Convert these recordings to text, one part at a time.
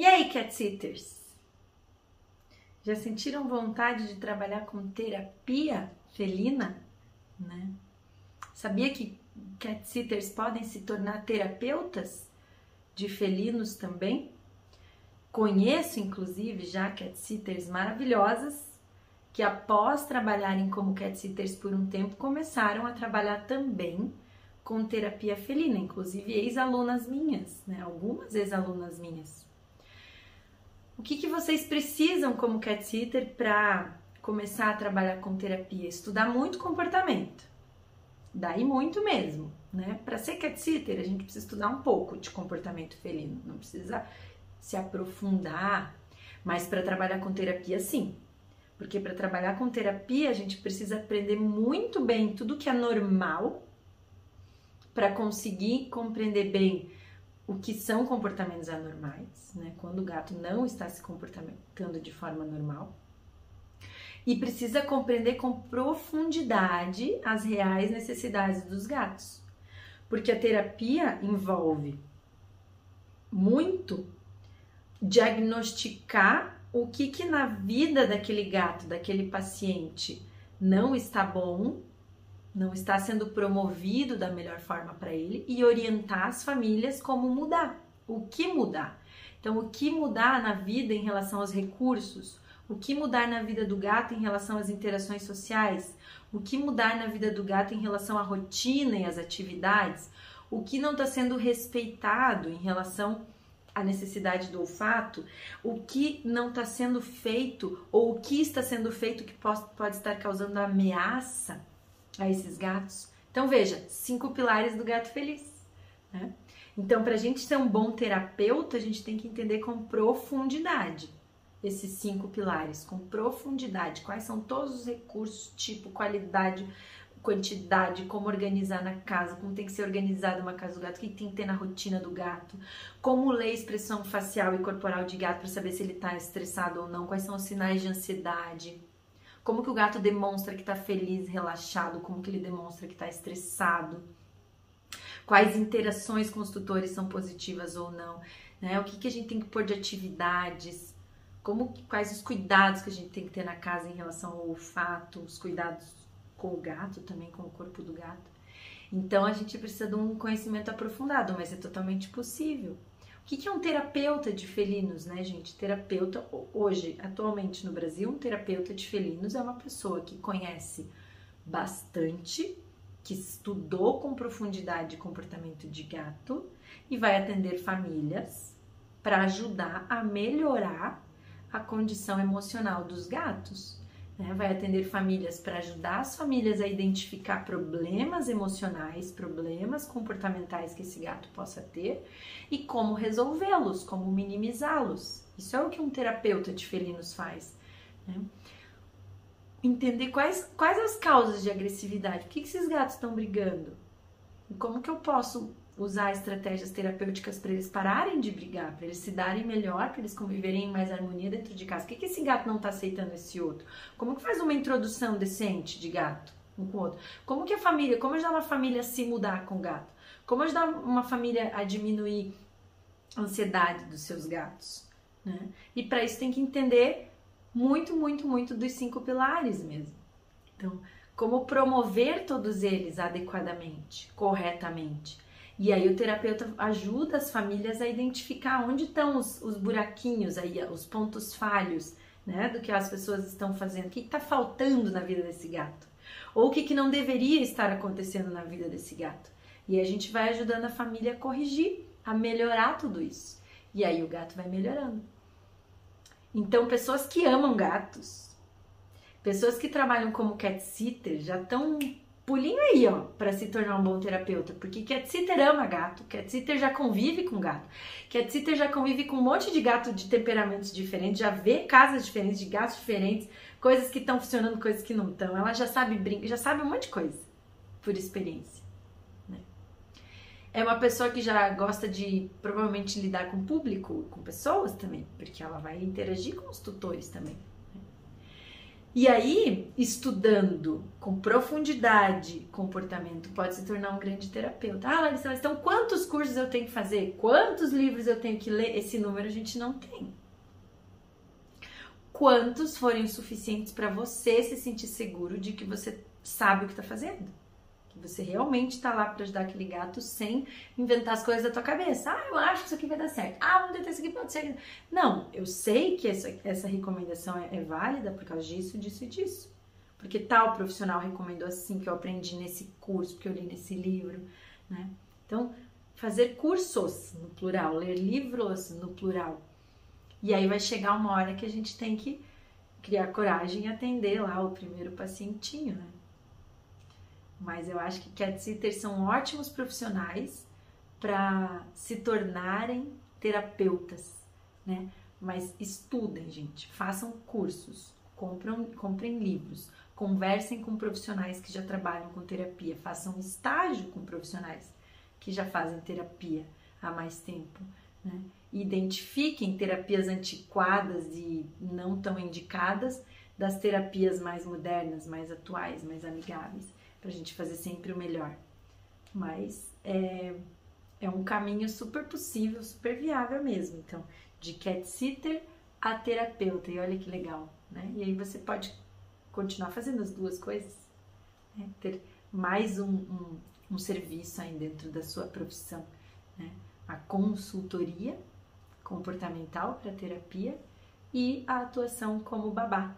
E aí, cat sitters? Já sentiram vontade de trabalhar com terapia felina? Né? Sabia que cat sitters podem se tornar terapeutas de felinos também? Conheço, inclusive, já cat sitters maravilhosas que, após trabalharem como cat sitters por um tempo, começaram a trabalhar também com terapia felina, inclusive ex-alunas minhas, né? algumas ex-alunas minhas. O que, que vocês precisam como cat sitter para começar a trabalhar com terapia? Estudar muito comportamento. Daí muito mesmo, né? Para ser cat sitter, a gente precisa estudar um pouco de comportamento felino, não precisa se aprofundar, mas para trabalhar com terapia, sim. Porque para trabalhar com terapia, a gente precisa aprender muito bem tudo que é normal para conseguir compreender bem o que são comportamentos anormais, né? Quando o gato não está se comportando de forma normal. E precisa compreender com profundidade as reais necessidades dos gatos. Porque a terapia envolve muito diagnosticar o que que na vida daquele gato, daquele paciente não está bom não está sendo promovido da melhor forma para ele e orientar as famílias como mudar, o que mudar. Então, o que mudar na vida em relação aos recursos, o que mudar na vida do gato em relação às interações sociais, o que mudar na vida do gato em relação à rotina e às atividades, o que não está sendo respeitado em relação à necessidade do olfato, o que não está sendo feito ou o que está sendo feito que pode, pode estar causando ameaça a esses gatos. Então veja, cinco pilares do gato feliz. Né? Então, para a gente ser um bom terapeuta, a gente tem que entender com profundidade esses cinco pilares, com profundidade. Quais são todos os recursos, tipo, qualidade, quantidade, como organizar na casa, como tem que ser organizada uma casa do gato, o que tem que ter na rotina do gato, como ler expressão facial e corporal de gato para saber se ele está estressado ou não, quais são os sinais de ansiedade como que o gato demonstra que está feliz, relaxado, como que ele demonstra que está estressado, quais interações com os tutores são positivas ou não, né? O que, que a gente tem que pôr de atividades, como quais os cuidados que a gente tem que ter na casa em relação ao olfato, os cuidados com o gato também, com o corpo do gato. Então a gente precisa de um conhecimento aprofundado, mas é totalmente possível. O que é um terapeuta de felinos, né, gente? Terapeuta, hoje, atualmente no Brasil, um terapeuta de felinos é uma pessoa que conhece bastante, que estudou com profundidade comportamento de gato e vai atender famílias para ajudar a melhorar a condição emocional dos gatos né? Vai atender famílias para ajudar as famílias a identificar problemas emocionais, problemas comportamentais que esse gato possa ter e como resolvê-los, como minimizá-los. Isso é o que um terapeuta de felinos faz. Né? Entender quais, quais as causas de agressividade, por que, que esses gatos estão brigando, e como que eu posso usar estratégias terapêuticas para eles pararem de brigar, para eles se darem melhor, para eles conviverem em mais harmonia dentro de casa. Por que, que esse gato não está aceitando esse outro? Como que faz uma introdução decente de gato um com o outro? Como que a família, como ajudar uma família a se mudar com o gato? Como ajudar uma família a diminuir a ansiedade dos seus gatos? Né? E para isso tem que entender muito, muito, muito dos cinco pilares mesmo. Então, como promover todos eles adequadamente, corretamente e aí o terapeuta ajuda as famílias a identificar onde estão os, os buraquinhos aí, os pontos falhos, né, do que as pessoas estão fazendo, o que está faltando na vida desse gato, ou o que, que não deveria estar acontecendo na vida desse gato. E a gente vai ajudando a família a corrigir, a melhorar tudo isso. E aí o gato vai melhorando. Então, pessoas que amam gatos, pessoas que trabalham como cat sitter já estão pulinho aí, ó, para se tornar um bom terapeuta, porque cat sitter ama gato, cat sitter já convive com gato, cat sitter já convive com um monte de gato de temperamentos diferentes, já vê casas diferentes, de gatos diferentes, coisas que estão funcionando, coisas que não estão. Ela já sabe brinca, já sabe um monte de coisa por experiência. Né? É uma pessoa que já gosta de provavelmente lidar com o público, com pessoas também, porque ela vai interagir com os tutores também. E aí, estudando com profundidade comportamento, pode se tornar um grande terapeuta. Ah, Larissa, mas então quantos cursos eu tenho que fazer? Quantos livros eu tenho que ler? Esse número a gente não tem. Quantos forem suficientes para você se sentir seguro de que você sabe o que está fazendo? Você realmente está lá para ajudar aquele gato sem inventar as coisas da tua cabeça. Ah, eu acho que isso aqui vai dar certo. Ah, vamos tentar isso aqui, pode ser. Não, eu sei que essa, essa recomendação é, é válida por causa disso, disso e disso. Porque tal profissional recomendou assim, que eu aprendi nesse curso, que eu li nesse livro, né? Então, fazer cursos no plural, ler livros no plural. E aí vai chegar uma hora que a gente tem que criar coragem e atender lá o primeiro pacientinho, né? Mas eu acho que cat sitters são ótimos profissionais para se tornarem terapeutas, né? Mas estudem, gente, façam cursos, compram, comprem livros, conversem com profissionais que já trabalham com terapia, façam estágio com profissionais que já fazem terapia há mais tempo, né? Identifiquem terapias antiquadas e não tão indicadas das terapias mais modernas, mais atuais, mais amigáveis para a gente fazer sempre o melhor. Mas é, é um caminho super possível, super viável mesmo. Então, de cat sitter a terapeuta, e olha que legal, né? E aí você pode continuar fazendo as duas coisas, né? ter mais um, um, um serviço aí dentro da sua profissão, né? A consultoria comportamental para terapia e a atuação como babá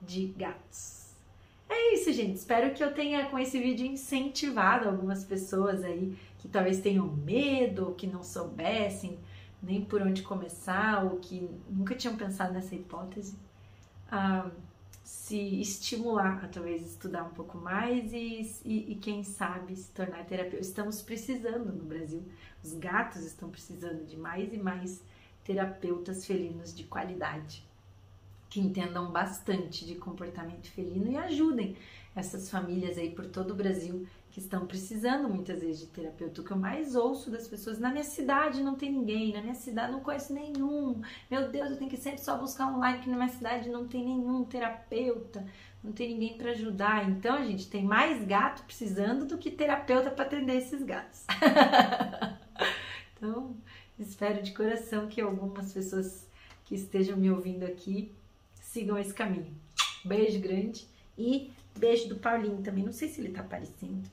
de gatos. É isso, gente. Espero que eu tenha com esse vídeo incentivado algumas pessoas aí que talvez tenham medo, que não soubessem nem por onde começar, ou que nunca tinham pensado nessa hipótese, a se estimular a talvez estudar um pouco mais e, e, e quem sabe se tornar terapeuta. Estamos precisando no Brasil, os gatos estão precisando de mais e mais terapeutas felinos de qualidade que entendam bastante de comportamento felino e ajudem essas famílias aí por todo o Brasil que estão precisando muitas vezes de terapeuta. O que eu mais ouço das pessoas, na minha cidade não tem ninguém, na minha cidade não conheço nenhum. Meu Deus, eu tenho que sempre só buscar online que na minha cidade não tem nenhum terapeuta, não tem ninguém para ajudar. Então, a gente tem mais gato precisando do que terapeuta para atender esses gatos. então, espero de coração que algumas pessoas que estejam me ouvindo aqui sigam esse caminho. Beijo grande e beijo do Paulinho também. Não sei se ele tá aparecendo.